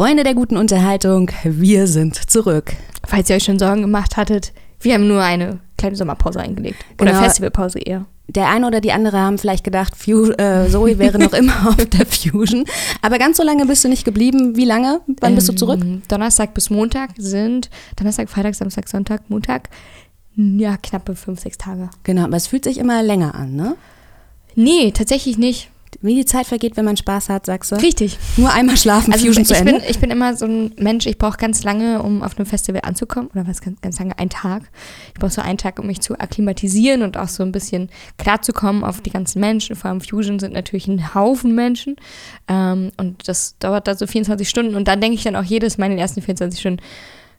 Freunde der guten Unterhaltung, wir sind zurück. Falls ihr euch schon Sorgen gemacht hattet, wir haben nur eine kleine Sommerpause eingelegt. Oder Genau. Festivalpause eher. Der eine oder die andere haben vielleicht gedacht, Fu äh, Zoe wäre noch immer auf der Fusion. Aber ganz so lange bist du nicht geblieben. Wie lange? Wann bist du zurück? Ähm, Donnerstag bis Montag sind Donnerstag, Freitag, Samstag, Sonntag, Montag. Ja, knappe fünf, sechs Tage. Genau, aber es fühlt sich immer länger an, ne? Nee, tatsächlich nicht. Wie die Zeit vergeht, wenn man Spaß hat, sagst du? Richtig. Nur einmal schlafen, Also Fusion ich zu Ende. bin, ich bin immer so ein Mensch, ich brauche ganz lange, um auf einem Festival anzukommen. Oder was ganz, ganz lange, ein Tag. Ich brauche so einen Tag, um mich zu akklimatisieren und auch so ein bisschen klarzukommen auf die ganzen Menschen. Vor allem Fusion sind natürlich ein Haufen Menschen. Ähm, und das dauert da so 24 Stunden. Und dann denke ich dann auch jedes Mal in den ersten 24 Stunden,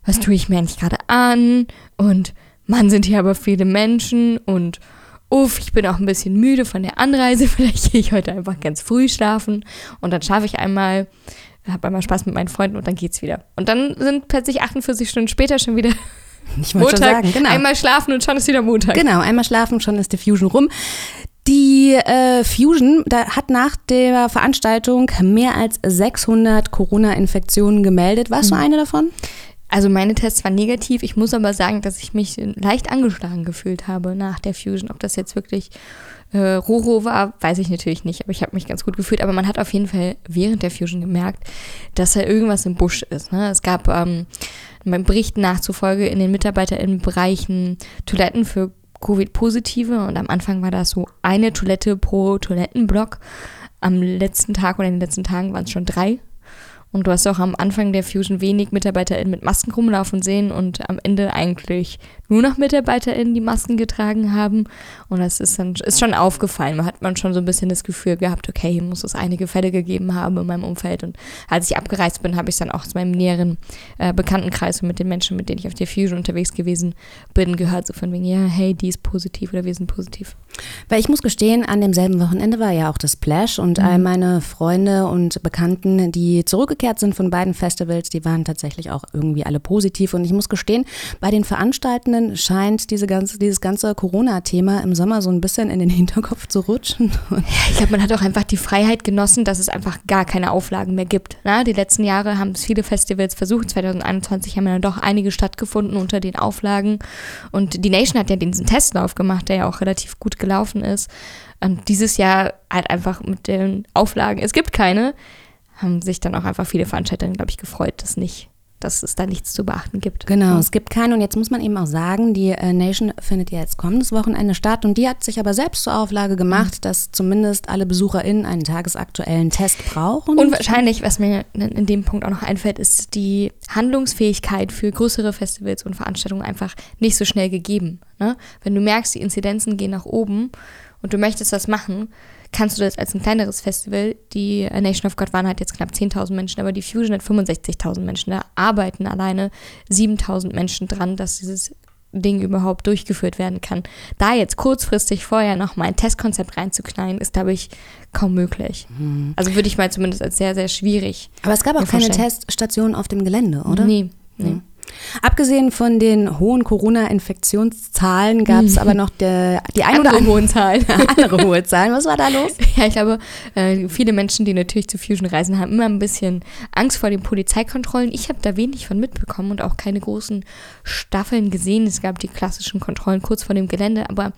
was tue ich mir eigentlich gerade an? Und Mann, sind hier aber viele Menschen und uff, ich bin auch ein bisschen müde von der Anreise. Vielleicht gehe ich heute einfach ganz früh schlafen und dann schlafe ich einmal, habe einmal Spaß mit meinen Freunden und dann geht's wieder. Und dann sind plötzlich 48 Stunden später schon wieder ich wollte schon Montag. sagen, genau. Einmal schlafen und schon ist wieder Montag. Genau, einmal schlafen, schon ist die Fusion rum. Die äh, Fusion da hat nach der Veranstaltung mehr als 600 Corona-Infektionen gemeldet. Warst du eine davon? Also meine Tests waren negativ. Ich muss aber sagen, dass ich mich leicht angeschlagen gefühlt habe nach der Fusion. Ob das jetzt wirklich äh, Roro war, weiß ich natürlich nicht. Aber ich habe mich ganz gut gefühlt. Aber man hat auf jeden Fall während der Fusion gemerkt, dass da irgendwas im Busch ist. Ne? Es gab ähm, meinen Berichten nachzufolge in den MitarbeiterInnenbereichen Toiletten für Covid-Positive. Und am Anfang war das so eine Toilette pro Toilettenblock. Am letzten Tag oder in den letzten Tagen waren es schon drei. Und du hast auch am Anfang der Fusion wenig MitarbeiterInnen mit Masken rumlaufen sehen und am Ende eigentlich nur noch MitarbeiterInnen, die Masken getragen haben. Und das ist dann ist schon aufgefallen. Man hat man schon so ein bisschen das Gefühl gehabt, okay, hier muss es einige Fälle gegeben haben in meinem Umfeld. Und als ich abgereist bin, habe ich dann auch zu meinem näheren äh, Bekanntenkreis und mit den Menschen, mit denen ich auf der Fusion unterwegs gewesen bin, gehört. So von wegen, ja, hey, die ist positiv oder wir sind positiv. Weil ich muss gestehen, an demselben Wochenende war ja auch das Splash und all meine Freunde und Bekannten, die zurückgekehrt sind von beiden Festivals, die waren tatsächlich auch irgendwie alle positiv. Und ich muss gestehen, bei den Veranstaltenden scheint diese ganze, dieses ganze Corona-Thema im Sommer so ein bisschen in den Hinterkopf zu rutschen. Ich glaube, man hat auch einfach die Freiheit genossen, dass es einfach gar keine Auflagen mehr gibt. Na, die letzten Jahre haben es viele Festivals versucht. 2021 haben ja dann doch einige stattgefunden unter den Auflagen. Und die Nation hat ja diesen Testlauf gemacht, der ja auch relativ gut gelaufen ist. Und dieses Jahr halt einfach mit den Auflagen, es gibt keine, haben sich dann auch einfach viele Veranstalter, glaube ich, gefreut, dass nicht, dass es da nichts zu beachten gibt. Genau, es gibt keinen. Und jetzt muss man eben auch sagen, die äh, Nation findet ja jetzt kommendes Wochenende statt. Und die hat sich aber selbst zur Auflage gemacht, dass zumindest alle BesucherInnen einen tagesaktuellen Test brauchen. Und wahrscheinlich, was mir in in dem Punkt auch noch einfällt, ist die Handlungsfähigkeit für größere Festivals und Veranstaltungen einfach nicht so schnell gegeben. Ne? Wenn du merkst, die Inzidenzen gehen nach oben und du möchtest das machen, kannst du das als ein kleineres Festival, die Nation of God waren halt jetzt knapp 10.000 Menschen, aber die Fusion hat 65.000 Menschen. Da arbeiten alleine 7.000 Menschen dran, dass dieses Ding überhaupt durchgeführt werden kann. Da jetzt kurzfristig vorher noch mal ein Testkonzept reinzuknallen, ist, glaube ich, kaum möglich. Also würde ich mal zumindest als sehr, sehr schwierig. aber es gab auch keine vorstellen. Teststation auf dem Gelände, oder? Nee, nee. Abgesehen von den hohen Corona-Infektionszahlen gab es aber noch der, die ein oder Andere andere hohen Zahlen. andere hohe Zahlen. Was war da los? ja, ich glaube, äh, viele Menschen, die natürlich zu Fusion reisen, haben immer ein bisschen Angst vor den Polizeikontrollen. Ich habe da wenig von mitbekommen und auch keine großen Staffeln gesehen. Es gab die klassischen Kontrollen kurz vor dem Gelände, aber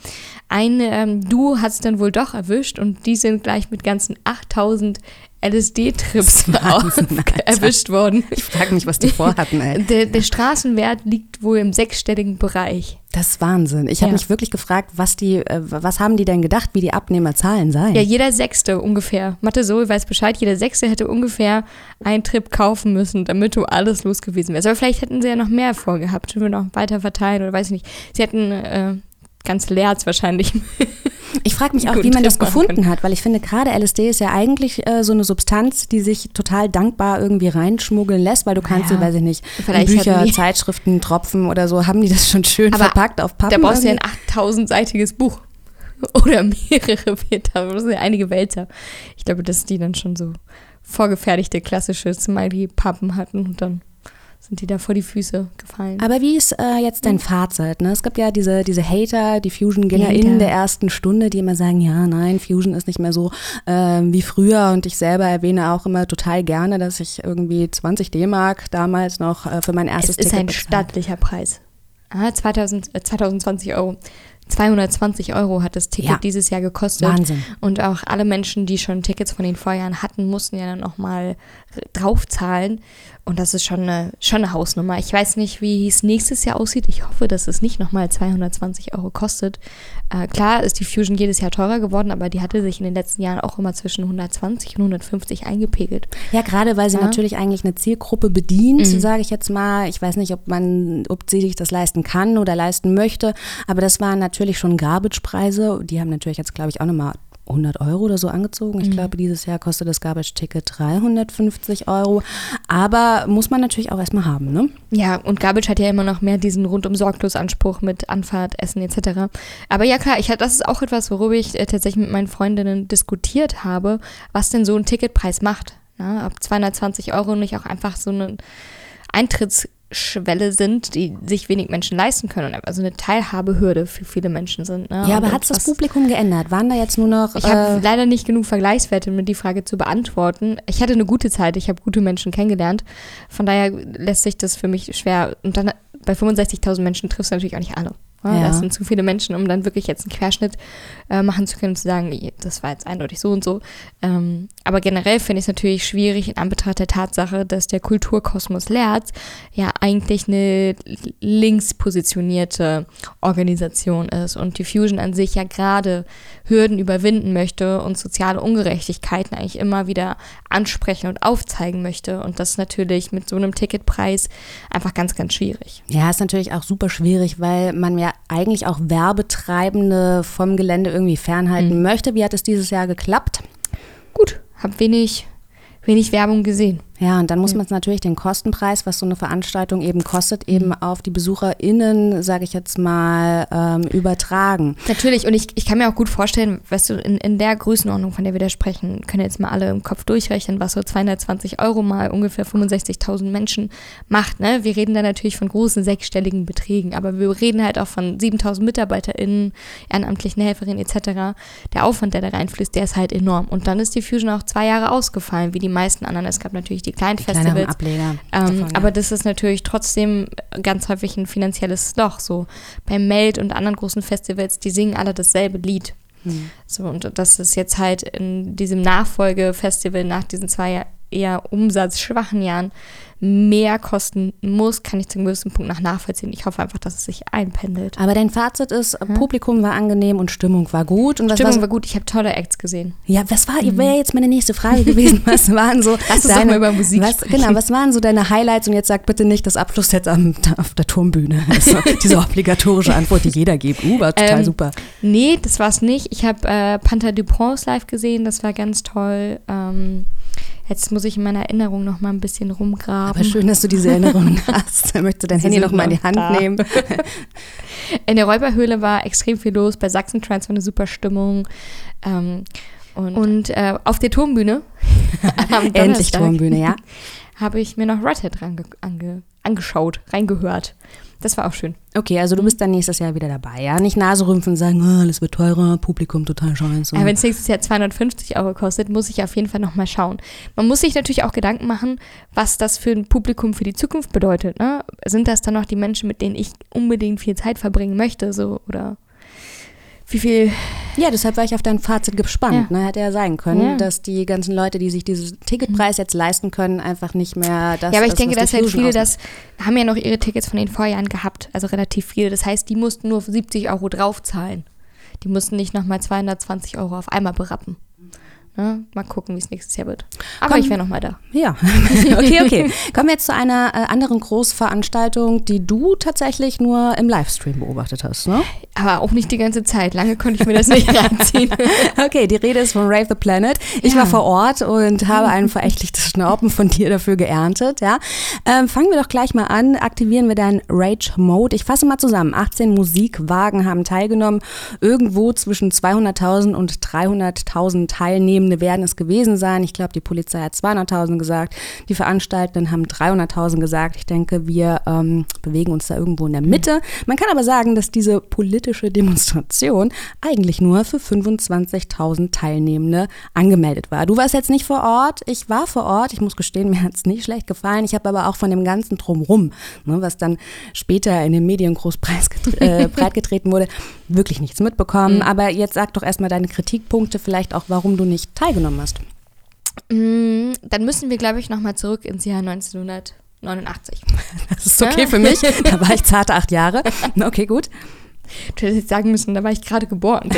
ein ähm, Duo hat es dann wohl doch erwischt und die sind gleich mit ganzen 8000 LSD-Trips erwischt worden. Ich frage mich, was die vorhatten, ey. Der, der Straßenwert liegt wohl im sechsstelligen Bereich. Das ist Wahnsinn. Ich habe Ja. mich wirklich gefragt, was die, äh, was haben die denn gedacht, wie die Abnehmerzahlen seien? Ja, jeder Sechste ungefähr. Mathe Sol weiß Bescheid, jeder Sechste hätte ungefähr einen Trip kaufen müssen, damit du alles los gewesen wärst. Aber vielleicht hätten sie ja noch mehr vorgehabt, und noch weiter verteilen oder weiß ich nicht. Sie hätten äh, ganz Lerz wahrscheinlich. Ich frage mich auch, wie man das gefunden hat, weil ich finde, gerade LSD ist ja eigentlich äh, so eine Substanz, die sich total dankbar irgendwie reinschmuggeln lässt, weil du kannst Ja. sie, weiß ich nicht, Bücher, die- Tropfen, oder so, haben die das schon schön Aber verpackt auf Pappen. da brauchst du ja ein 8000-seitiges Buch. Oder mehrere Meter. Da brauchst du ja einige Wälzer. Ich glaube, dass die dann schon so vorgefertigte klassische Smiley-Pappen hatten und dann sind die da vor die Füße gefallen. Aber wie ist äh, jetzt dein Fazit? Ne? Es gibt ja diese, diese Hater, die Fusion-Gänger in der ersten Stunde, die immer sagen, ja, nein, Fusion ist nicht mehr so äh, wie früher. Und ich selber erwähne auch immer total gerne, dass ich irgendwie 20 D-Mark damals noch äh, für mein erstes es Ticket ist ein stattlicher Preis. Ah, 2000, äh, 2020 Euro. 220 Euro hat das Ticket Ja. dieses Jahr gekostet. Wahnsinn. Und auch alle Menschen, die schon Tickets von den Vorjahren hatten, mussten ja dann nochmal draufzahlen. Und das ist schon eine, schon eine Hausnummer. Ich weiß nicht, wie es nächstes Jahr aussieht. Ich hoffe, dass es nicht nochmal 220 Euro kostet. Äh, klar ist die Fusion jedes Jahr teurer geworden, aber die hatte sich in den letzten Jahren auch immer zwischen 120 und 150 eingepegelt. Ja, gerade weil sie Ja. natürlich eigentlich eine Zielgruppe bedient, Mhm. sage ich jetzt mal. Ich weiß nicht, ob man, ob sie sich das leisten kann oder leisten möchte, aber das waren natürlich schon Garbage-Preise. Die haben natürlich jetzt, glaube ich, auch nochmal 100 Euro oder so angezogen. Mhm. Ich glaube, dieses Jahr kostet das Garbage-Ticket 350 Euro. Aber muss man natürlich auch erstmal haben, ne? Ja, und Garbage hat ja immer noch mehr diesen rundum sorglos Anspruch mit Anfahrt, Essen etc. Aber ja klar, ich, das ist auch etwas, worüber ich äh, tatsächlich mit meinen Freundinnen diskutiert habe, was denn so ein Ticketpreis macht. Ne? Ob 220 Euro nicht auch einfach so eine Eintrittsschwelle sind, die sich wenig Menschen leisten können. Also eine Teilhabehürde für viele Menschen sind. Ne? Ja, aber Und hat das was- Publikum geändert? Waren da jetzt nur noch. Ich habe äh, leider nicht genug Vergleichswerte, um die Frage zu beantworten. Ich hatte eine gute Zeit, ich habe gute Menschen kennengelernt. Von daher lässt sich das für mich schwer. Und dann bei 65.000 Menschen triffst du natürlich auch nicht alle. Ja, Ja. Das sind zu viele Menschen, um dann wirklich jetzt einen Querschnitt äh, machen zu können und zu sagen, das war jetzt eindeutig so und so. Ähm, aber generell finde ich es natürlich schwierig in Anbetracht der Tatsache, dass der Kulturkosmos Lerz ja eigentlich eine links positionierte Organisation ist und die Fusion an sich ja gerade Hürden überwinden möchte und soziale Ungerechtigkeiten eigentlich immer wieder ansprechen und aufzeigen möchte. Und das ist natürlich mit so einem Ticketpreis einfach ganz, ganz schwierig. Ja, ist natürlich auch super schwierig, weil man ja eigentlich auch Werbetreibende vom Gelände irgendwie fernhalten Mhm. möchte. Wie hat es dieses Jahr geklappt? Gut, habe wenig, wenig Werbung gesehen. Ja, und dann muss man es natürlich den Kostenpreis, was so eine Veranstaltung eben kostet, Mhm. eben auf die BesucherInnen, sage ich jetzt mal, ähm, übertragen. Natürlich, und ich, ich kann mir auch gut vorstellen, weißt du, in, in der Größenordnung, von der wir da sprechen, können jetzt mal alle im Kopf durchrechnen, was so 220 Euro mal ungefähr 65.000 Menschen macht. Ne? Wir reden da natürlich von großen sechsstelligen Beträgen, aber wir reden halt auch von 7.000 MitarbeiterInnen, ehrenamtlichen Helferinnen etc. Der Aufwand, der da reinfließt, der ist halt enorm. Und dann ist die Fusion auch zwei Jahre ausgefallen, wie die meisten anderen. Es gab natürlich die kleinen Die Festivals. Ableger. Ähm, davon, ja. Aber das ist natürlich trotzdem ganz häufig ein finanzielles Loch. So bei Meld und anderen großen Festivals, die singen alle dasselbe Lied. Hm. So, und das ist jetzt halt in diesem Nachfolgefestival nach diesen zwei eher umsatzschwachen Jahren mehr kosten muss, kann ich zum gewissen Punkt nach nachvollziehen. Ich hoffe einfach, dass es sich einpendelt. Aber dein Fazit ist, Publikum war angenehm und Stimmung war gut. Und Stimmung war, war gut, ich habe tolle Acts gesehen. Ja, was war, wäre jetzt meine nächste Frage gewesen. Was waren so Lass doch mal über Musik was, sprechen. Genau, was waren so deine Highlights? Und jetzt sag bitte nicht das Abschluss jetzt am, auf der Turmbühne. Also, diese obligatorische Antwort, die jeder gibt. Uh, war total Ähm, super. Nee, das war's nicht. Ich habe äh, Panther Dupont live gesehen, das war ganz toll. Ähm, jetzt muss ich in meiner Erinnerung noch mal ein bisschen rumgraben. Aber schön, dass du diese Erinnerung hast. Möchtest du dein Sie Handy noch mal in die Hand da. nehmen? In der Räuberhöhle war extrem viel los. Bei Sachsen-Trans war eine super Stimmung. Ähm, und und äh, auf der Turmbühne, am Endlich Turmbühne, ja. habe ich mir noch Redhead range, ange, angeschaut, reingehört. Das war auch schön. Okay, also du bist dann nächstes Jahr wieder dabei, ja? Nicht Naserümpfen und sagen, oh, alles wird teurer, Publikum total scheiße. Wenn es nächstes Jahr 250 Euro kostet, muss ich auf jeden Fall nochmal schauen. Man muss sich natürlich auch Gedanken machen, was das für ein Publikum für die Zukunft bedeutet. Ne? Sind das dann noch die Menschen, mit denen ich unbedingt viel Zeit verbringen möchte? So, oder wie viel Ja, deshalb war ich auf dein Fazit gespannt. Ja. Ne? Hätte ja sein können, Ja. dass die ganzen Leute, die sich diesen Ticketpreis jetzt leisten können, einfach nicht mehr das ja, aber ich denke, dass halt viele ausmacht. das haben ja noch ihre Tickets von den Vorjahren gehabt, also relativ viele. Das heißt, die mussten nur 70 Euro draufzahlen. Die mussten nicht nochmal 220 Euro auf einmal berappen. Ne? Mal gucken, wie es nächstes Jahr wird. Aber Komm. ich wäre nochmal da. Ja, okay, okay. Kommen wir jetzt zu einer äh, anderen Großveranstaltung, die du tatsächlich nur im Livestream beobachtet hast, ne? Aber auch nicht die ganze Zeit. Lange konnte ich mir das nicht reinziehen. Okay, die Rede ist von Rave the Planet. Ich Ja. war vor Ort und habe ein verächtliches Schnauben von dir dafür geerntet. Ja. Ähm, fangen wir doch gleich mal an. Aktivieren wir deinen Rage Mode. Ich fasse mal zusammen. 18 Musikwagen haben teilgenommen. Irgendwo zwischen 200.000 und 300.000 Teilnehmenden Teilnehmende werden es gewesen sein. Ich glaube, die Polizei hat 200.000 gesagt. Die Veranstaltenden haben 300.000 gesagt. Ich denke, wir ähm, bewegen uns da irgendwo in der Mitte. Man kann aber sagen, dass diese politische Demonstration eigentlich nur für 25.000 Teilnehmende angemeldet war. Du warst jetzt nicht vor Ort. Ich war vor Ort. Ich muss gestehen, mir hat es nicht schlecht gefallen. Ich habe aber auch von dem ganzen Drumrum, ne, was dann später in den Medien groß äh, breitgetreten wurde, wirklich nichts mitbekommen. Mhm. Aber jetzt sag doch erstmal deine Kritikpunkte, vielleicht auch, warum du nicht teilgenommen hast. Mm, dann müssen wir, glaube ich, nochmal zurück ins Jahr 1989. Das ist okay für mich. Da war ich zarte acht Jahre. Okay, gut. Du hättest jetzt sagen müssen, da war ich gerade geboren.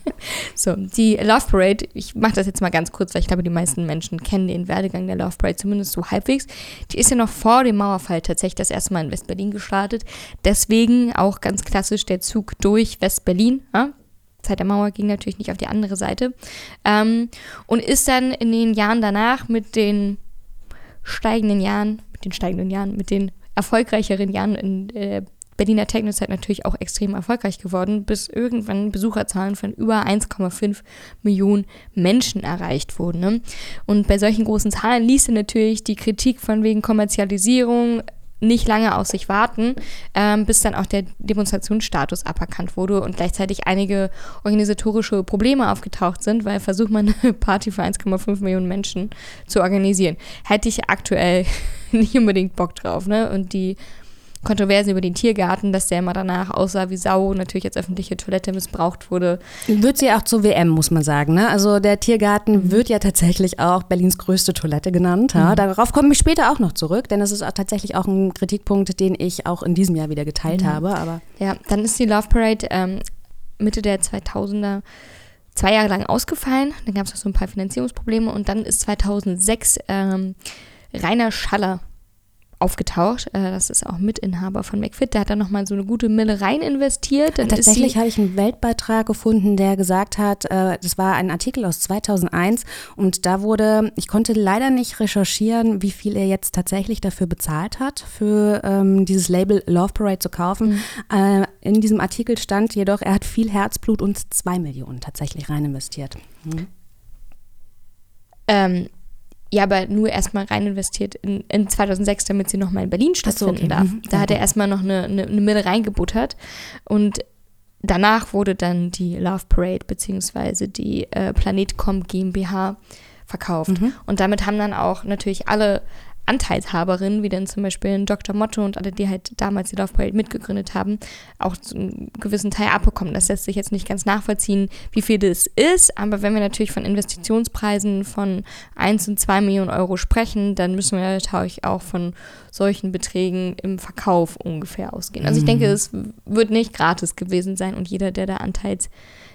so, die Love Parade, ich mache das jetzt mal ganz kurz, weil ich glaube, die meisten Menschen kennen den Werdegang der Love Parade zumindest so halbwegs. Die ist ja noch vor dem Mauerfall tatsächlich das erste Mal in West-Berlin gestartet. Deswegen auch ganz klassisch der Zug durch West-Berlin. Ja? Zeit der Mauer ging natürlich nicht auf die andere Seite. Ähm, und ist dann in den Jahren danach mit den steigenden Jahren, mit den steigenden Jahren, mit den erfolgreicheren Jahren in äh, Berliner Techno-Zeit natürlich auch extrem erfolgreich geworden, bis irgendwann Besucherzahlen von über 1,5 Millionen Menschen erreicht wurden. Ne? Und bei solchen großen Zahlen ließ natürlich die Kritik von wegen Kommerzialisierung nicht lange auf sich warten, ähm, bis dann auch der Demonstrationsstatus aberkannt wurde und gleichzeitig einige organisatorische Probleme aufgetaucht sind, weil versucht man eine Party für 1,5 Millionen Menschen zu organisieren. Hätte ich aktuell nicht unbedingt Bock drauf, ne? Und die Kontroverse über den Tiergarten, dass der immer danach aussah wie Sau, natürlich als öffentliche Toilette missbraucht wurde. Wird sie auch zur WM, muss man sagen. Ne? Also der Tiergarten mhm. wird ja tatsächlich auch Berlins größte Toilette genannt. Ja? Mhm. Darauf komme ich später auch noch zurück, denn das ist auch tatsächlich auch ein Kritikpunkt, den ich auch in diesem Jahr wieder geteilt mhm. habe. Aber ja, dann ist die Love Parade ähm, Mitte der 2000er zwei Jahre lang ausgefallen. Dann gab es auch so ein paar Finanzierungsprobleme und dann ist 2006 ähm, Rainer Schaller aufgetaucht. Äh, das ist auch Mitinhaber von McFit. Der hat da nochmal so eine gute Mille rein investiert. Dann Tatsächlich habe ich einen Weltbeitrag gefunden, der gesagt hat, äh, das war ein Artikel aus 2001 und da wurde, ich konnte leider nicht recherchieren, wie viel er jetzt tatsächlich dafür bezahlt hat, für ähm, dieses Label Love Parade zu kaufen. Mhm. Äh, in diesem Artikel stand jedoch, er hat viel Herzblut und zwei Millionen tatsächlich rein investiert. Mhm. Ähm, ja, aber nur erstmal rein investiert in, in 2006, damit sie nochmal in Berlin stattfinden so, okay. darf. Mhm. Da hat er erstmal noch eine, eine, eine Mille reingebuttert und danach wurde dann die Love Parade beziehungsweise die äh, Planetcom GmbH verkauft. Mhm. Und damit haben dann auch natürlich alle Anteilshaberinnen, wie denn zum Beispiel Dr. Motto und alle, die halt damals die Love Parade mitgegründet haben, auch zu einem gewissen Teil abbekommen. Das lässt sich jetzt nicht ganz nachvollziehen, wie viel das ist, aber wenn wir natürlich von Investitionspreisen von 1 und 2 Millionen Euro sprechen, dann müssen wir natürlich auch von solchen Beträgen im Verkauf ungefähr ausgehen. Also ich denke, mhm. es wird nicht gratis gewesen sein und jeder, der da Anteils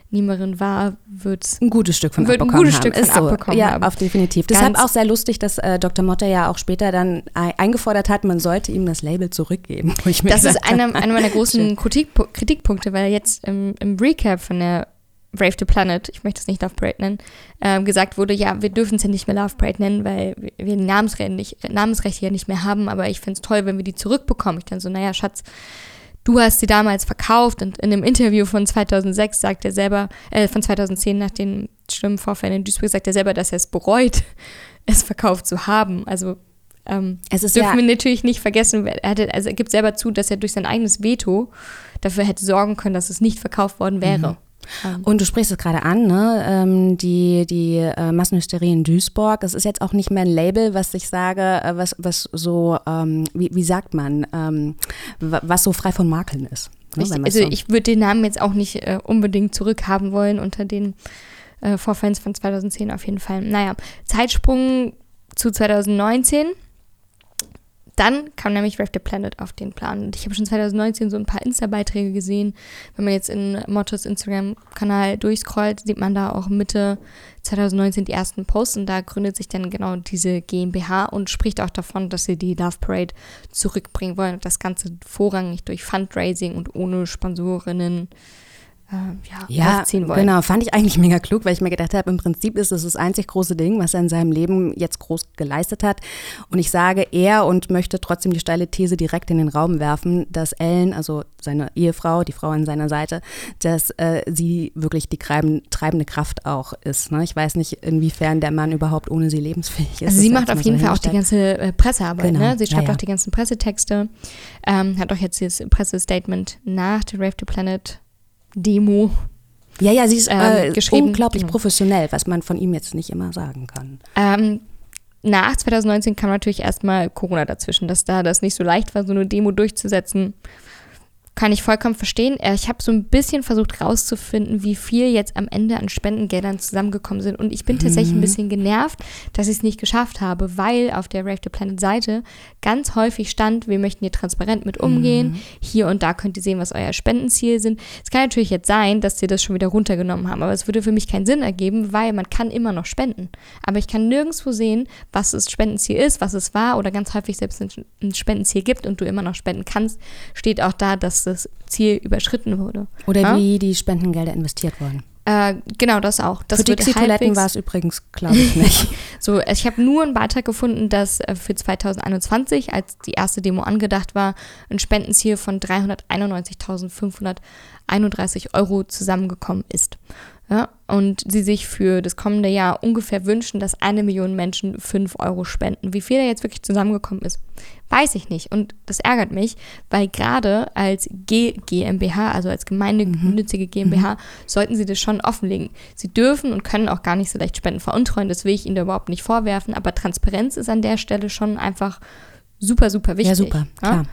Niemerin war, wird ein gutes Stück von wird abbekommen ein gutes haben. Stück von Ist so. abbekommen ja, haben. auf definitiv. Ganz Deshalb auch sehr lustig, dass äh, Dr. Motter ja auch später dann eingefordert hat, man sollte ihm das Label zurückgeben. das ist einer, einer meiner großen Kritik, Kritikpunkte, weil jetzt im, im Recap von der Brave the Planet, ich möchte es nicht Love Parade nennen, äh, gesagt wurde, ja, wir dürfen es ja nicht mehr Love Parade nennen, weil wir die Namensrechte, nicht, Namensrechte ja nicht mehr haben, aber ich finde es toll, wenn wir die zurückbekommen. Ich dann so, naja, Schatz, du hast sie damals verkauft und in einem Interview von 2006 sagt er selber, äh, von 2010 nach den schlimmen Vorfällen in Duisburg sagt er selber, dass er es bereut, es verkauft zu haben. Also ähm, es ist dürfen ja wir natürlich nicht vergessen, er, hatte, also er gibt selber zu, dass er durch sein eigenes Veto dafür hätte sorgen können, dass es nicht verkauft worden wäre. Mhm. Ähm. Und du sprichst es gerade an, ne? Ähm, die, die äh, Massenhysterie in Duisburg. Es ist jetzt auch nicht mehr ein Label, was ich sage, äh, was, was so, ähm, wie, wie sagt man, ähm, was so frei von Makeln ist. Ne? Ich, also so ich würde den Namen jetzt auch nicht äh, unbedingt zurückhaben wollen unter den äh, Vorfällen von 2010 auf jeden Fall. Naja, Zeitsprung zu 2019 dann kam nämlich Rave the Planet auf den Plan. Ich habe schon 2019 so ein paar Insta-Beiträge gesehen. Wenn man jetzt in Mottos Instagram-Kanal durchscrollt, sieht man da auch Mitte 2019 die ersten Posts. Und da gründet sich dann genau diese GmbH und spricht auch davon, dass sie die Love Parade zurückbringen wollen. Das Ganze vorrangig durch Fundraising und ohne Sponsorinnen äh, ja, Ja, genau, fand ich eigentlich mega klug, weil ich mir gedacht habe, im Prinzip ist es das einzig große Ding, was er in seinem Leben jetzt groß geleistet hat. Und ich sage er und möchte trotzdem die steile These direkt in den Raum werfen, dass Ellen, also seine Ehefrau, die Frau an seiner Seite, dass äh, sie wirklich die treiben, treibende Kraft auch ist. Ne? Ich weiß nicht, inwiefern der Mann überhaupt ohne sie lebensfähig ist. Also sie macht auf jeden so Fall auch die ganze äh, Pressearbeit. Genau. Ne? Sie Ja, schreibt ja. auch die ganzen Pressetexte. Ähm, hat auch jetzt das Pressestatement nach der Rave to Planet Demo. Ja, ja, sie ist äh, ähm, geschrieben, unglaublich genau. professionell, was man von ihm jetzt nicht immer sagen kann. Ähm, nach 2019 kam natürlich erstmal Corona dazwischen, dass da das nicht so leicht war, so eine Demo durchzusetzen. Kann ich vollkommen verstehen. Äh, Ich habe so ein bisschen versucht rauszufinden, wie viel jetzt am Ende an Spendengeldern zusammengekommen sind. Und ich bin tatsächlich Mhm. ein bisschen genervt, dass ich es nicht geschafft habe, weil auf der Rave the Planet Seite ganz häufig stand, wir möchten hier transparent mit umgehen. Mhm. Hier und da könnt ihr sehen, was euer Spendenziel sind. Es kann natürlich jetzt sein, dass sie das schon wieder runtergenommen haben, aber es würde für mich keinen Sinn ergeben, weil man kann immer noch spenden. Aber ich kann nirgendwo sehen, was das Spendenziel ist, was es war oder ganz häufig selbst ein Spendenziel gibt und du immer noch spenden kannst, steht auch da, dass das Ziel überschritten wurde. Oder Ja? wie die Spendengelder investiert wurden. Äh, genau, das auch. Das Für Dixie-Toiletten halbwegs- war es übrigens, glaube ich, nicht. So, ich habe nur einen Beitrag gefunden, dass äh, für 2021, als die erste Demo angedacht war, ein Spendenziel von 391.531 Euro zusammengekommen ist. Ja, und sie sich für das kommende Jahr ungefähr wünschen, dass eine Million Menschen 5 Euro spenden. Wie viel da jetzt wirklich zusammengekommen ist, weiß ich nicht. Und das ärgert mich, weil gerade als G GmbH, also als gemeinnützige GmbH, sollten sie das schon offenlegen. Sie dürfen und können auch gar nicht so leicht Spenden veruntreuen, das will ich ihnen da überhaupt nicht vorwerfen, aber Transparenz ist an der Stelle schon einfach super, super wichtig. Ja, super, ja? klar.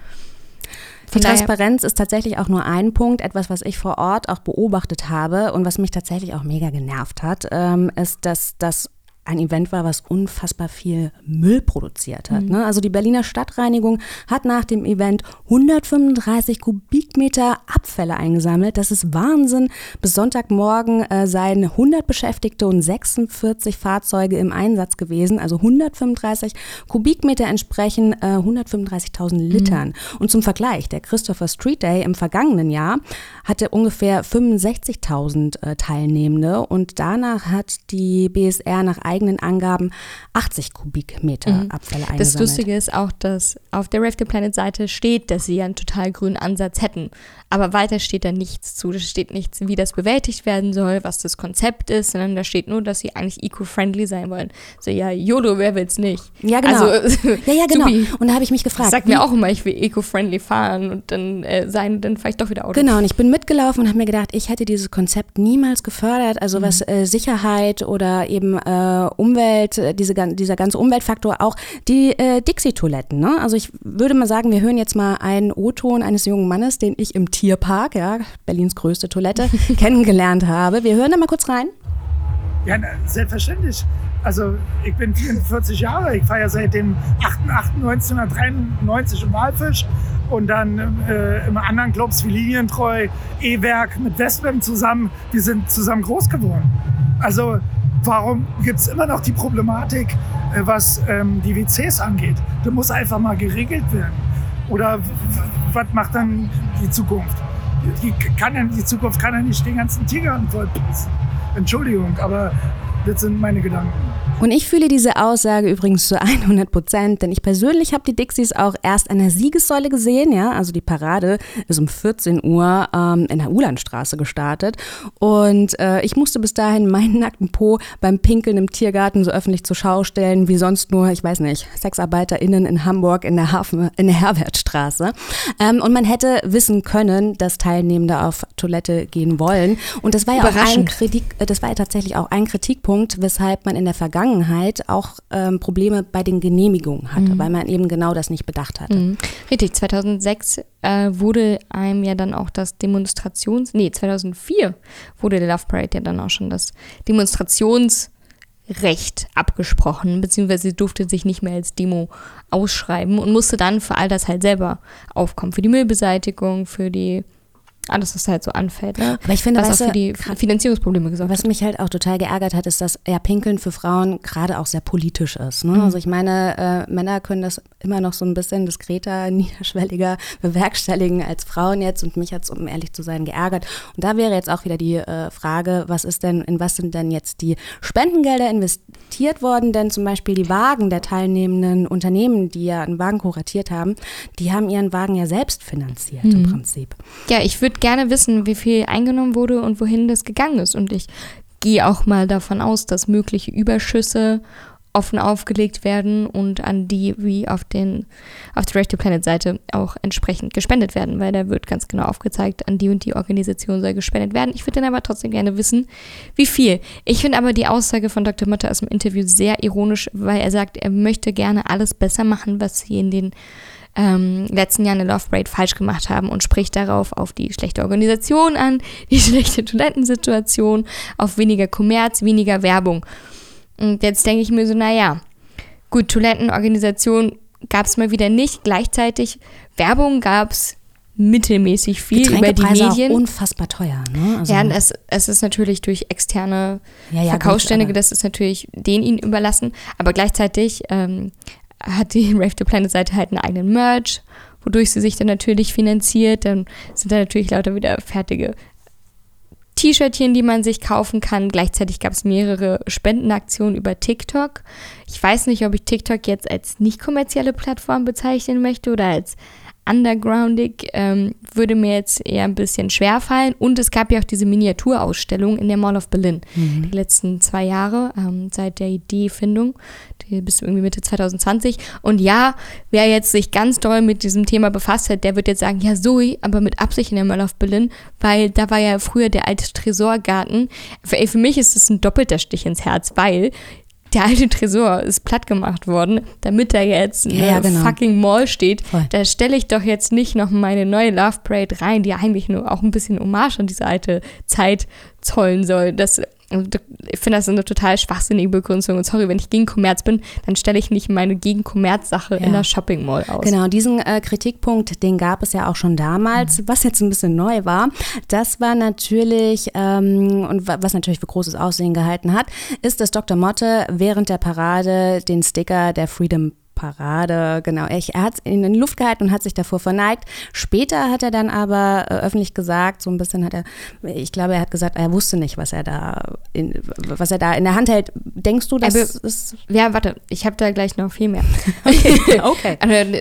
Die Transparenz ist tatsächlich auch nur ein Punkt, etwas, was ich vor Ort auch beobachtet habe und was mich tatsächlich auch mega genervt hat, ähm, ist, dass das ein Event war, was unfassbar viel Müll produziert hat. Ne? Also die Berliner Stadtreinigung hat nach dem Event 135 Kubikmeter Abfälle eingesammelt. Das ist Wahnsinn. Bis Sonntagmorgen äh, seien 100 Beschäftigte und 46 Fahrzeuge im Einsatz gewesen. Also 135 Kubikmeter entsprechen äh, 135.000 Litern. Und zum Vergleich, der Christopher Street Day im vergangenen Jahr hatte ungefähr 65.000 äh, Teilnehmende und danach hat die BSR nach eigenen Angaben 80 Kubikmeter Abfälle eingesammelt. Das Lustige ist auch, dass auf der Rave the Planet Seite steht, dass sie ja einen total grünen Ansatz hätten. Aber weiter steht da nichts zu. Da steht nichts, wie das bewältigt werden soll, was das Konzept ist, sondern da steht nur, dass sie eigentlich eco-friendly sein wollen. So, ja, YOLO, wer will's nicht? Ja, genau. Also, ja, ja, genau. supi. Und da habe ich mich gefragt. Sag mir auch immer, ich will eco-friendly fahren und dann äh, sein, dann fahre ich doch wieder Auto. Genau, und ich bin mitgelaufen und habe mir gedacht, ich hätte dieses Konzept niemals gefördert. Also was äh, Sicherheit oder eben äh, Umwelt, äh, diese, dieser ganze Umweltfaktor, auch die äh, Dixie-Toiletten. Ne? Also ich würde mal sagen, wir hören jetzt mal einen O-Ton eines jungen Mannes, den ich im Tierpark, ja, Berlins größte Toilette, kennengelernt habe. Wir hören da mal kurz rein. Ja, na, selbstverständlich. Also ich bin 44 Jahre, ich fahre ja seit dem 8.8.1993 im Walfisch und dann äh, im anderen Clubs wie Linientreu, E-Werk mit Westbam zusammen. Wir sind zusammen groß geworden. Also warum gibt es immer noch die Problematik, äh, was ähm, die WCs angeht? Das muss einfach mal geregelt werden. Oder was macht dann die Zukunft? Die, kann ja, die Zukunft kann ja nicht den ganzen Tiergarten vollpissen. Entschuldigung, aber das sind meine Gedanken. Und ich fühle diese Aussage übrigens zu 100 Prozent, denn ich persönlich habe die Dixies auch erst an der Siegessäule gesehen, ja, also die Parade ist um 14 Uhr ähm, in der Ulandstraße gestartet und äh, ich musste bis dahin meinen nackten Po beim Pinkeln im Tiergarten so öffentlich zur Schau stellen, wie sonst nur, ich weiß nicht, SexarbeiterInnen in Hamburg in der Hafen, in der Herbertstraße. Ähm, und man hätte wissen können, dass Teilnehmende auf Toilette gehen wollen und das war ja auch ein. Kritik, äh, das war ja tatsächlich auch ein Kritikpunkt, weshalb man in der Vergangenheit auch ähm, Probleme bei den Genehmigungen hatte, weil man eben genau das nicht bedacht hatte. Mhm. Richtig, 2006 äh, wurde einem ja dann auch das Demonstrations... Nee, 2004 wurde der Love Parade ja dann auch schon das Demonstrationsrecht abgesprochen, beziehungsweise sie durfte sich nicht mehr als Demo ausschreiben und musste dann für all das halt selber aufkommen. Für die Müllbeseitigung, für die alles, was da halt so anfällt. Ne? Aber ich finde, was weißt auch für die Finanzierungsprobleme gesorgt Was mich halt auch total geärgert hat, ist, dass ja Pinkeln für Frauen gerade auch sehr politisch ist. Ne? Mhm. Also ich meine, äh, Männer können das immer noch so ein bisschen diskreter, niederschwelliger bewerkstelligen als Frauen jetzt und mich hat es, um ehrlich zu sein, geärgert. Und da wäre jetzt auch wieder die äh, Frage, was ist denn, in was sind denn jetzt die Spendengelder investiert worden? Denn zum Beispiel die Wagen der teilnehmenden Unternehmen, die ja einen Wagen kuratiert haben, die haben ihren Wagen ja selbst finanziert im Prinzip. Ja, ich würde gerne wissen, wie viel eingenommen wurde und wohin das gegangen ist. Und ich gehe auch mal davon aus, dass mögliche Überschüsse offen aufgelegt werden und an die wie auf den auf der Recht Planet Seite auch entsprechend gespendet werden, weil da wird ganz genau aufgezeigt, an die und die Organisation soll gespendet werden. Ich würde dann aber trotzdem gerne wissen, wie viel. Ich finde aber die Aussage von Dr. Motte aus dem Interview sehr ironisch, weil er sagt, er möchte gerne alles besser machen, was sie in den ähm, letzten Jahren in Love Parade falsch gemacht haben und spricht darauf auf die schlechte Organisation an, die schlechte Toilettensituation, auf weniger Kommerz, weniger Werbung. Und jetzt denke ich mir so, naja, gut, Toilettenorganisation gab es mal wieder nicht. Gleichzeitig Werbung gab es mittelmäßig viel über die Medien. auch unfassbar teuer. Ne? Also, Ja, es, es ist natürlich durch externe Ja, ja, Verkaufsstände, das ist natürlich denen ihnen überlassen. Aber gleichzeitig ähm, hat die Rave the Planet Seite halt einen eigenen Merch, wodurch sie sich dann natürlich finanziert. Dann sind da natürlich lauter wieder fertige T-Shirtchen, die man sich kaufen kann. Gleichzeitig gab es mehrere Spendenaktionen über TikTok. Ich weiß nicht, ob ich TikTok jetzt als nicht kommerzielle Plattform bezeichnen möchte oder als undergroundig. Ähm, würde mir jetzt eher ein bisschen schwer fallen. Und es gab ja auch diese Miniaturausstellung in der Mall of Berlin. Die letzten zwei Jahre, ähm, seit der Ideefindung, bis irgendwie Mitte 2020. Und ja, wer jetzt sich ganz doll mit diesem Thema befasst hat, der wird jetzt sagen, ja, Zoe, aber mit Absicht in der Mall of Berlin, weil da war ja früher der alte Tresorgarten. Für, für mich ist das ein doppelter Stich ins Herz, weil der alte Tresor ist platt gemacht worden, damit da jetzt eine Ja, genau. fucking Mall steht. Voll. Da stelle ich doch jetzt nicht noch meine neue Love Parade rein, die eigentlich nur auch ein bisschen Hommage an diese alte Zeit zollen soll. Das, ich finde das eine total schwachsinnige Begründung. Und sorry, wenn ich gegen Kommerz bin, dann stelle ich nicht meine gegen Kommerz-Sache in Ja. der Shopping Mall aus. Genau, diesen äh, Kritikpunkt, den gab es ja auch schon damals. Was jetzt ein bisschen neu war, das war natürlich, ähm, und wa- was natürlich für großes Aussehen gehalten hat, ist, dass Dr. Motte während der Parade den Sticker der Freedom Parade, genau. Er, er hat es in die Luft gehalten und hat sich davor verneigt. Später hat er dann aber äh, öffentlich gesagt, so ein bisschen hat er, ich glaube, er hat gesagt, er wusste nicht, was er da, in, was er da in der Hand hält. Denkst du, dass es Ja, warte, ich habe da gleich noch viel mehr. okay. Also,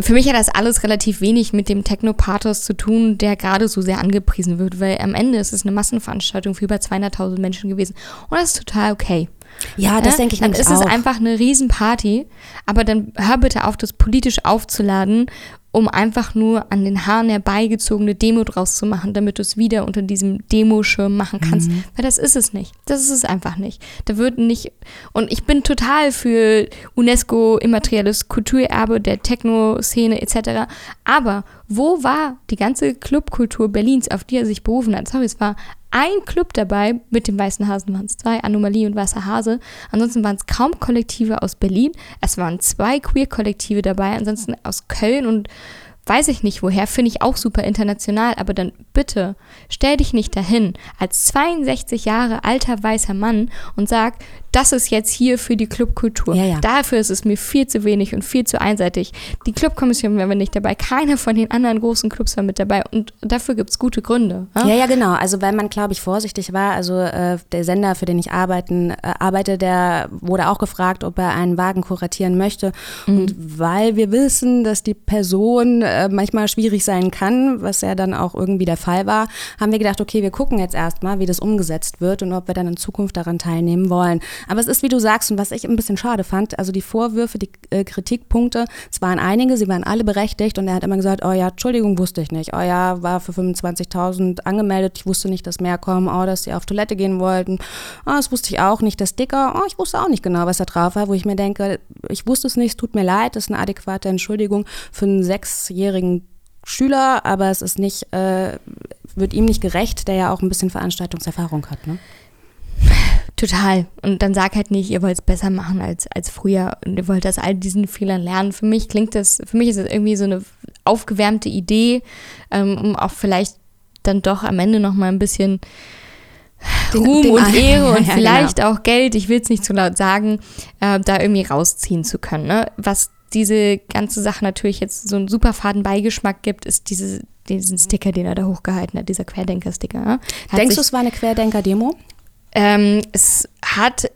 für mich hat das alles relativ wenig mit dem Techno-Pathos zu tun, der gerade so sehr angepriesen wird, weil am Ende ist es eine Massenveranstaltung für über 200.000 Menschen gewesen. Und das ist total okay. Ja, das Ja, denke ich Dann ist es auch. einfach eine Riesenparty, aber dann hör bitte auf, das politisch aufzuladen, um einfach nur an den Haaren herbeigezogene Demo draus zu machen, damit du es wieder unter diesem Demoschirm machen kannst. Mhm. Weil das ist es nicht. Das ist es einfach nicht. Da wird nicht. Und ich bin total für UNESCO immaterielles Kulturerbe der Techno-Szene etc. Aber wo war die ganze Clubkultur Berlins, auf die er sich berufen hat? Sorry, es war ein Club dabei, mit dem Weißen Hasen waren es zwei, Anomalie und Weißer Hase. Ansonsten waren es kaum Kollektive aus Berlin. Es waren zwei Queer-Kollektive dabei, ansonsten aus Köln und weiß ich nicht woher, finde ich auch super international, aber dann bitte stell dich nicht dahin als 62 Jahre alter weißer Mann und sag, das ist jetzt hier für die Clubkultur. Ja, ja. Dafür ist es mir viel zu wenig und viel zu einseitig. Die Clubkommission war nicht dabei, keiner von den anderen großen Clubs war mit dabei und dafür gibt es gute Gründe. ja? Ja, ja, genau. Also weil man, glaube ich, vorsichtig war. Also äh, der Sender, für den ich arbeiten, äh, arbeite, der wurde auch gefragt, ob er einen Wagen kuratieren möchte. Und weil wir wissen, dass die Person äh, manchmal schwierig sein kann, was ja dann auch irgendwie der Fall war, haben wir gedacht, okay, wir gucken jetzt erstmal, wie das umgesetzt wird und ob wir dann in Zukunft daran teilnehmen wollen. Aber es ist, wie du sagst, und was ich ein bisschen schade fand, also die Vorwürfe, die äh, Kritikpunkte, es waren einige, sie waren alle berechtigt und er hat immer gesagt, oh ja, Entschuldigung, wusste ich nicht. Oh ja, war für 25.000 angemeldet, ich wusste nicht, dass mehr kommen. Oh, dass sie auf Toilette gehen wollten. Oh, das wusste ich auch nicht. Der Sticker, oh, ich wusste auch nicht genau, was da drauf war, wo ich mir denke, ich wusste es nicht, es tut mir leid, das ist eine adäquate Entschuldigung für einen sechsjährigen Schüler, aber es ist nicht, äh, wird ihm nicht gerecht, der ja auch ein bisschen Veranstaltungserfahrung hat. Ne? Total. Und dann sag halt nicht, ihr wollt es besser machen als, als früher und ihr wollt aus all diesen Fehlern lernen. Für mich klingt das, für mich ist das irgendwie so eine aufgewärmte Idee, ähm, um auch vielleicht dann doch am Ende noch mal ein bisschen Den- Ruhm den und Ehre und ja, vielleicht auch Geld, ich will es nicht zu laut sagen, äh, da irgendwie rausziehen zu können. Ne? Was diese ganze Sache natürlich jetzt so einen super faden Beigeschmack gibt, ist diese, diesen Sticker, den er da hochgehalten hat, dieser Querdenker-Sticker. ne? Denkst du, es war eine Querdenker-Demo? ähm, es hat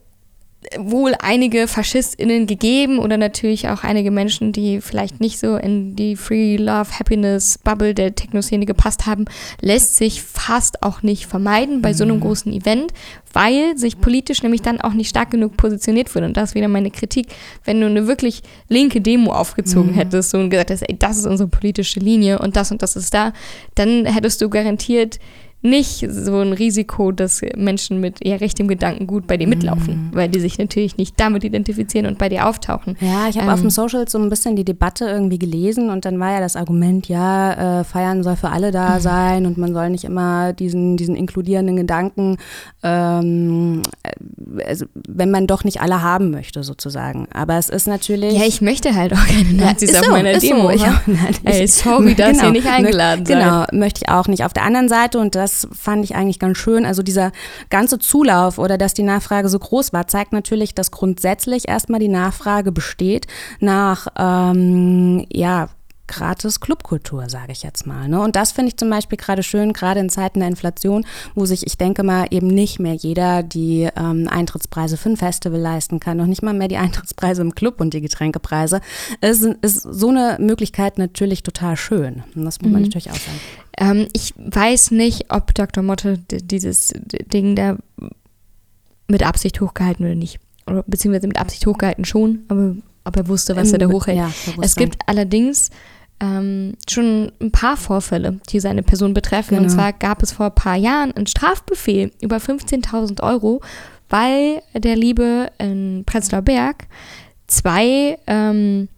wohl einige FaschistInnen gegeben oder natürlich auch einige Menschen, die vielleicht nicht so in die Free Love Happiness Bubble der Techno-Szene gepasst haben, lässt sich fast auch nicht vermeiden bei so einem großen Event, weil sich politisch nämlich dann auch nicht stark genug positioniert wurde. Und das ist wieder meine Kritik. Wenn du eine wirklich linke Demo aufgezogen hättest so und gesagt hast, ey, das ist unsere politische Linie und das und das ist da, dann hättest du garantiert nicht so ein Risiko, dass Menschen mit eher rechtem Gedankengut bei dir mitlaufen, weil die sich natürlich nicht damit identifizieren und bei dir auftauchen. Ja, ich habe Ähm. auf dem Social so ein bisschen die Debatte irgendwie gelesen und dann war ja das Argument, ja, äh, feiern soll für alle Mhm. da sein und man soll nicht immer diesen, diesen inkludierenden Gedanken, ähm, äh, also wenn man doch nicht alle haben möchte sozusagen. Aber es ist natürlich... Ja, ich möchte halt auch keine Nazis ist auf so, meiner ist so. Demo. Ich ja. auch- nein, Ey, ich- sorry, dass Genau, ihr nicht eingeladen seid. Genau, möchte ich auch nicht. Auf der anderen Seite, und das fand ich eigentlich ganz schön, also dieser ganze Zulauf oder dass die Nachfrage so groß war, zeigt natürlich, dass grundsätzlich erstmal die Nachfrage besteht nach, ähm, ja, gratis Clubkultur, sage ich jetzt mal. Ne? Und das finde ich zum Beispiel gerade schön, gerade in Zeiten der Inflation, wo sich, ich denke mal, eben nicht mehr jeder die ähm, Eintrittspreise für ein Festival leisten kann, noch nicht mal mehr die Eintrittspreise im Club und die Getränkepreise. Es ist, ist so eine Möglichkeit natürlich total schön. Und das muss man natürlich auch sagen. Ähm, ich weiß nicht, ob Dr. Motte dieses Ding da mit Absicht hochgehalten oder nicht. Oder beziehungsweise mit Absicht hochgehalten schon, aber ob er wusste, was er da hochhält. ja, es gibt allerdings ähm, schon ein paar Vorfälle, die seine Person betreffen. Und Genau. zwar gab es vor ein paar Jahren einen Strafbefehl über 15.000 Euro, weil der Liebe in Prenzlauer Berg zwei ähm,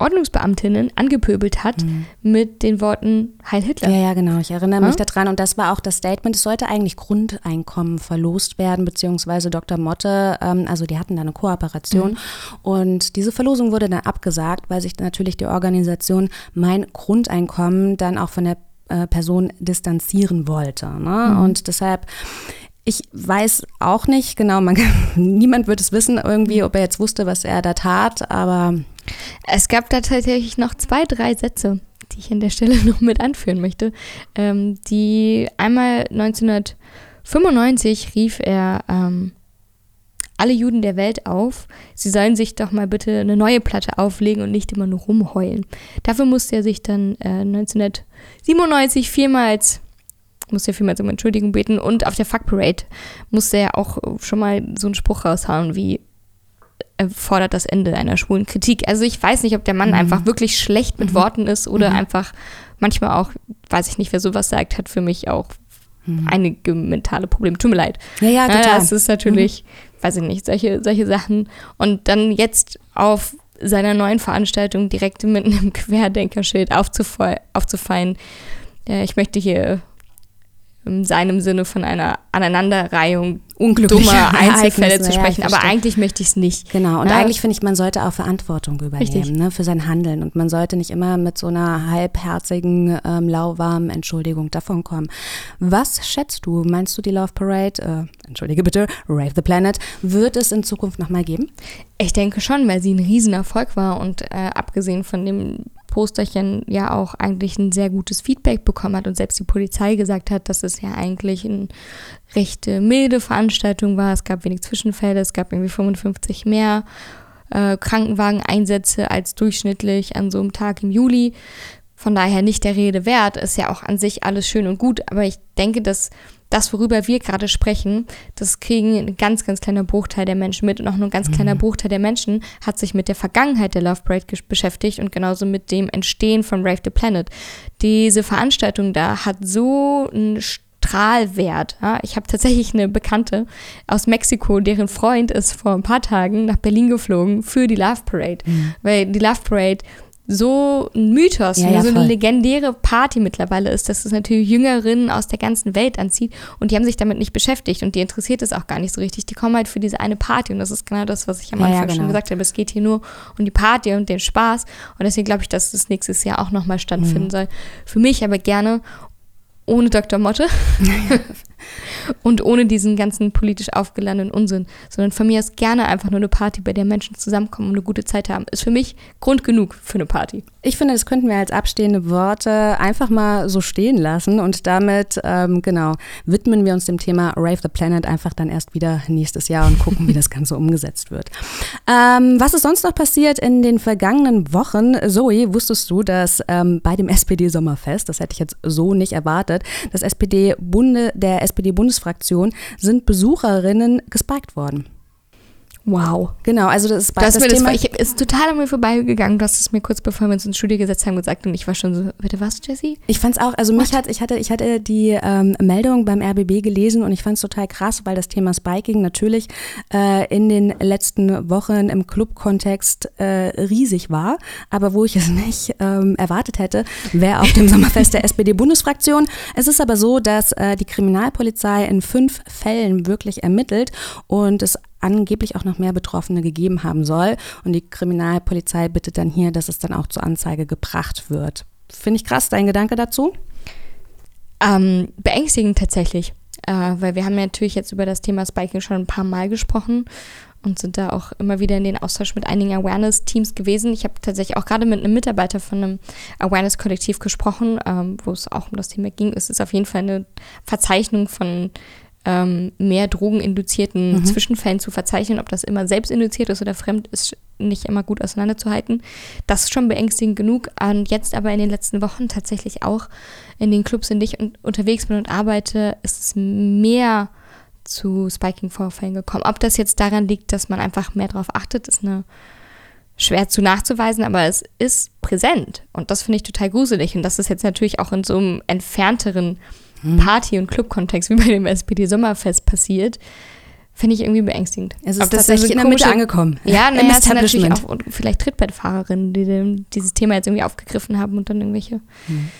Ordnungsbeamtinnen angepöbelt hat mit den Worten Heil Hitler. Ja, ja, genau. Ich erinnere mich Ja? daran. Und das war auch das Statement. Es sollte eigentlich Grundeinkommen verlost werden, beziehungsweise Dr. Motte, ähm, also die hatten da eine Kooperation. Und diese Verlosung wurde dann abgesagt, weil sich natürlich die Organisation Mein Grundeinkommen dann auch von der äh, Person distanzieren wollte. Ne? Und deshalb. Ich weiß auch nicht, genau, man, niemand wird es wissen irgendwie, ob er jetzt wusste, was er da tat, aber Es gab da tatsächlich noch zwei, drei Sätze, die ich an der Stelle noch mit anführen möchte. Ähm, die einmal 1995 rief er ähm, alle Juden der Welt auf, sie sollen sich doch mal bitte eine neue Platte auflegen und nicht immer nur rumheulen. Dafür musste er sich dann äh, 1997 vielmals musste er vielmals um Entschuldigung beten und auf der Fuck Parade musste er auch schon mal so einen Spruch raushauen wie fordert das Ende einer schwulen Kritik. Also ich weiß nicht, ob der Mhm. Mann einfach wirklich schlecht mit Worten ist oder einfach manchmal auch, weiß ich nicht, wer sowas sagt, hat für mich auch einige mentale Probleme. Tut mir leid. ja, ja, Ja, total. das ist natürlich, weiß ich nicht, solche, solche Sachen. Und dann jetzt auf seiner neuen Veranstaltung direkt mit einem Querdenkerschild aufzufallen. Äh, ich möchte hier in seinem Sinne von einer Aneinanderreihung Unglückliche dummer Einzelfälle Ereignisse, zu ja, sprechen. aber verstehe. eigentlich möchte ich es nicht. Genau, und Ja. eigentlich finde ich, man sollte auch Verantwortung übernehmen ne, für sein Handeln. Und man sollte nicht immer mit so einer halbherzigen, ähm, lauwarmen Entschuldigung davonkommen. Was schätzt du? Meinst du, die Love Parade, äh, entschuldige bitte, Rave the Planet, wird es in Zukunft nochmal geben? Ich denke schon, weil sie ein Riesenerfolg war und äh, abgesehen von dem Posterchen ja auch eigentlich ein sehr gutes Feedback bekommen hat und selbst die Polizei gesagt hat, dass es ja eigentlich eine recht milde Veranstaltung war. Es gab wenig Zwischenfälle, es gab irgendwie 55 mehr äh, Krankenwageneinsätze als durchschnittlich an so einem Tag im Juli. Von daher nicht der Rede wert, ist ja auch an sich alles schön und gut, aber ich denke, dass das, worüber wir gerade sprechen, das kriegen ein ganz, ganz kleiner Bruchteil der Menschen mit und auch nur ein ganz kleiner Bruchteil der Menschen hat sich mit der Vergangenheit der Love Parade beschäftigt und genauso mit dem Entstehen von Rave the Planet. Diese Veranstaltung da hat so einen Strahlwert. Ja? Ich habe tatsächlich eine Bekannte aus Mexiko, deren Freund ist vor ein paar Tagen nach Berlin geflogen für die Love Parade, weil die Love Parade so ein Mythos, Ja, ja, so eine voll. legendäre Party mittlerweile ist, dass es natürlich Jüngerinnen aus der ganzen Welt anzieht und die haben sich damit nicht beschäftigt und die interessiert es auch gar nicht so richtig. Die kommen halt für diese eine Party und das ist genau das, was ich am Ja, Anfang schon genau. gesagt habe. Es geht hier nur um die Party und den Spaß und deswegen glaube ich, dass das nächstes Jahr auch nochmal stattfinden Mhm. soll. Für mich aber gerne ohne Dr. Motte und ohne diesen ganzen politisch aufgeladenen Unsinn, sondern von mir aus gerne einfach nur eine Party, bei der Menschen zusammenkommen und eine gute Zeit haben, ist für mich Grund genug für eine Party. Ich finde, das könnten wir als abstehende Worte einfach mal so stehen lassen und damit, ähm, genau, widmen wir uns dem Thema Rave the Planet einfach dann erst wieder nächstes Jahr und gucken, wie das Ganze umgesetzt wird. Ähm, was ist sonst noch passiert in den vergangenen Wochen? Zoe, wusstest du, dass ähm, bei dem SPD-Sommerfest, das hätte ich jetzt so nicht erwartet, das SPD-Bunde, der SPD-Bundesfraktion sind Besucherinnen gespiked worden. Wow. Genau, also das ist das, das das Thema. ich ist total an mir vorbeigegangen. Du hast es mir kurz bevor wir uns ins Studio gesetzt haben gesagt und ich war schon so, bitte was, Jessie? Ich fand es auch, also mich hat, ich hatte, ich hatte die ähm, Meldung beim RBB gelesen und ich fand es total krass, weil das Thema Spiking natürlich äh, in den letzten Wochen im Club-Kontext äh, riesig war, aber wo ich es nicht ähm, erwartet hätte, wäre auf dem Sommerfest der SPD-Bundesfraktion. Es ist aber so, dass äh, die Kriminalpolizei in fünf Fällen wirklich ermittelt und es angeblich auch noch mehr Betroffene gegeben haben soll. Und die Kriminalpolizei bittet dann hier, dass es dann auch zur Anzeige gebracht wird. Finde ich krass, dein Gedanke dazu? Ähm, beängstigend tatsächlich, äh, weil wir haben ja natürlich jetzt über das Thema Spiking schon ein paar Mal gesprochen und sind da auch immer wieder in den Austausch mit einigen Awareness-Teams gewesen. Ich habe tatsächlich auch gerade mit einem Mitarbeiter von einem Awareness-Kollektiv gesprochen, ähm, wo es auch um das Thema ging. Es ist auf jeden Fall eine Verzeichnung von ähm, mehr drogeninduzierten mhm. Zwischenfällen zu verzeichnen. Ob das immer selbstinduziert ist oder fremd, ist nicht immer gut auseinanderzuhalten. Das ist schon beängstigend genug. Und jetzt aber in den letzten Wochen tatsächlich auch in den Clubs, in denen ich unterwegs bin und arbeite, ist es mehr zu Spiking-Vorfällen gekommen. Ob das jetzt daran liegt, dass man einfach mehr darauf achtet, ist eine schwer zu nachzuweisen, aber es ist präsent. Und das finde ich total gruselig. Und das ist jetzt natürlich auch in so einem entfernteren. Party- und Club-Kontext wie bei dem SPD-Sommerfest passiert, finde ich irgendwie beängstigend. Es ist tatsächlich in der Mitte angekommen. Ja, naja, es sind natürlich auch vielleicht Trittbettfahrerinnen, die dieses Thema jetzt irgendwie aufgegriffen haben und dann irgendwelche hm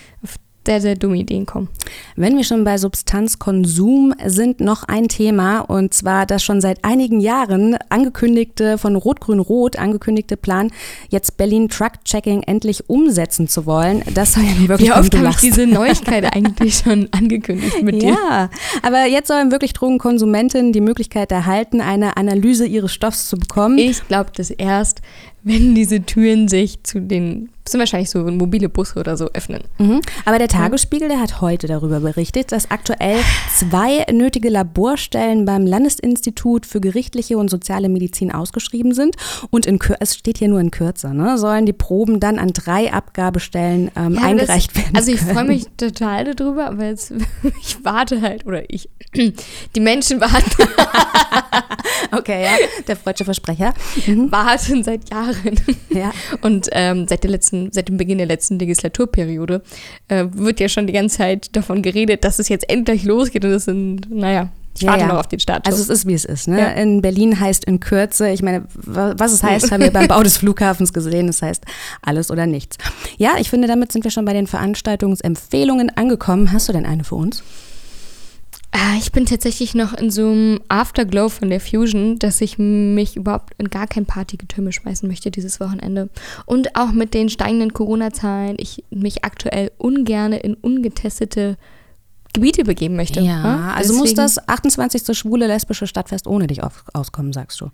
sehr, sehr dumme Ideen kommen. Wenn wir schon bei Substanzkonsum sind, noch ein Thema und zwar das schon seit einigen Jahren angekündigte, von Rot-Grün-Rot angekündigte Plan, jetzt Berlin Truck Checking endlich umsetzen zu wollen. Das soll ja wirklich Wie oft habe ich diese Neuigkeit eigentlich schon angekündigt mit dir? Ja, aber jetzt sollen wirklich Drogenkonsumentinnen die Möglichkeit erhalten, eine Analyse ihres Stoffs zu bekommen. Ich glaube das erst, wenn diese Türen sich zu den, sind wahrscheinlich so mobile Busse oder so, öffnen. Mhm. Aber der Tagesspiegel, der hat heute darüber berichtet, dass aktuell zwei nötige Laborstellen beim Landesinstitut für gerichtliche und soziale Medizin ausgeschrieben sind. Und in, es steht hier nur in Kürze, ne, sollen die Proben dann an drei Abgabestellen ähm, ja, eingereicht das, werden. Also ich freue mich total darüber, aber jetzt, ich warte halt, oder ich, die Menschen warten. okay, ja, der freudsche Versprecher. Mhm. Warten seit Jahren Jahren. Ja. Und ähm, seit, der letzten, seit dem Beginn der letzten Legislaturperiode äh, wird ja schon die ganze Zeit davon geredet, dass es jetzt endlich losgeht und es sind, naja, ich warte ja, ja. noch auf den Start. Also es ist, wie es ist. Ne? Ja. In Berlin heißt in Kürze, ich meine, was es heißt, haben wir beim Bau des Flughafens gesehen. Es heißt alles oder nichts. Ja, ich finde, damit sind wir schon bei den Veranstaltungsempfehlungen angekommen. Hast du denn eine für uns? Ah, ich bin tatsächlich noch in so einem Afterglow von der Fusion, dass ich mich überhaupt in gar kein Partygetümmel schmeißen möchte dieses Wochenende. Und auch mit den steigenden Corona-Zahlen, ich mich aktuell ungerne in ungetestete Gebiete begeben möchte. Ja, ja? also muss das 28. schwule lesbische Stadtfest ohne dich auf, auskommen, sagst du?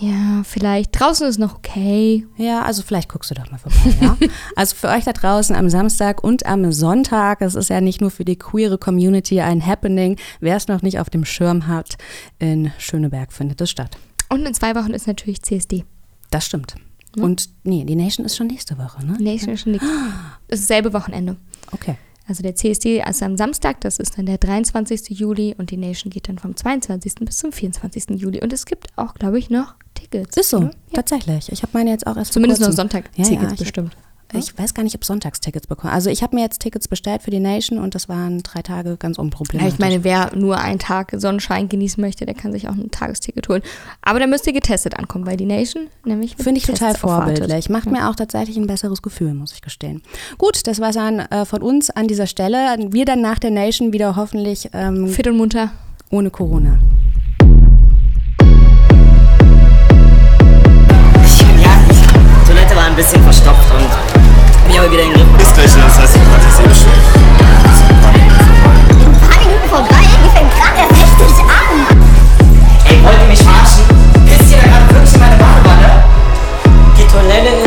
Ja, vielleicht. Draußen ist noch okay. Ja, also vielleicht guckst du doch mal vorbei, ja? also für euch da draußen am Samstag und am Sonntag, es ist ja nicht nur für die queere Community ein Happening. Wer es noch nicht auf dem Schirm hat, in Schöneberg findet es statt. Und in zwei Wochen ist natürlich CSD. Das stimmt. Ja? Und nee, die Nation ist schon nächste Woche, ne? Die Nation ist schon nächste Woche. Das ist dasselbe Wochenende. Okay. Also der CSD ist am Samstag, das ist dann der 23. Juli und die Nation geht dann vom 22. bis zum 24. Juli. Und es gibt auch, glaube ich, noch Tickets. Ist so, ja. tatsächlich. Ich habe meine jetzt auch erst Zumindest noch Sonntag-Tickets ja, ja, bestimmt. Mhm. Ich weiß gar nicht, ob Sonntagstickets bekommen. Also ich habe mir jetzt Tickets bestellt für die Nation und das waren drei Tage ganz unproblematisch. Ich meine, wer nur einen Tag Sonnenschein genießen möchte, der kann sich auch ein Tagesticket holen. Aber da müsst ihr getestet ankommen, weil die Nation nämlich Finde ich Tests total vorbildlich. Macht mir auch tatsächlich ein besseres Gefühl, muss ich gestehen. Gut, das war es äh, von uns an dieser Stelle. Wir dann nach der Nation wieder hoffentlich ähm, fit und munter. Ohne Corona. ein bisschen verstopft und mich aber wieder in den Griff. Ist gleich, das heißt, du hast es eh bestellt. Ey, wollt ihr mich verarschen? Pisst ihr da gerade wirklich in meine Badewanne? Die Toilette ist...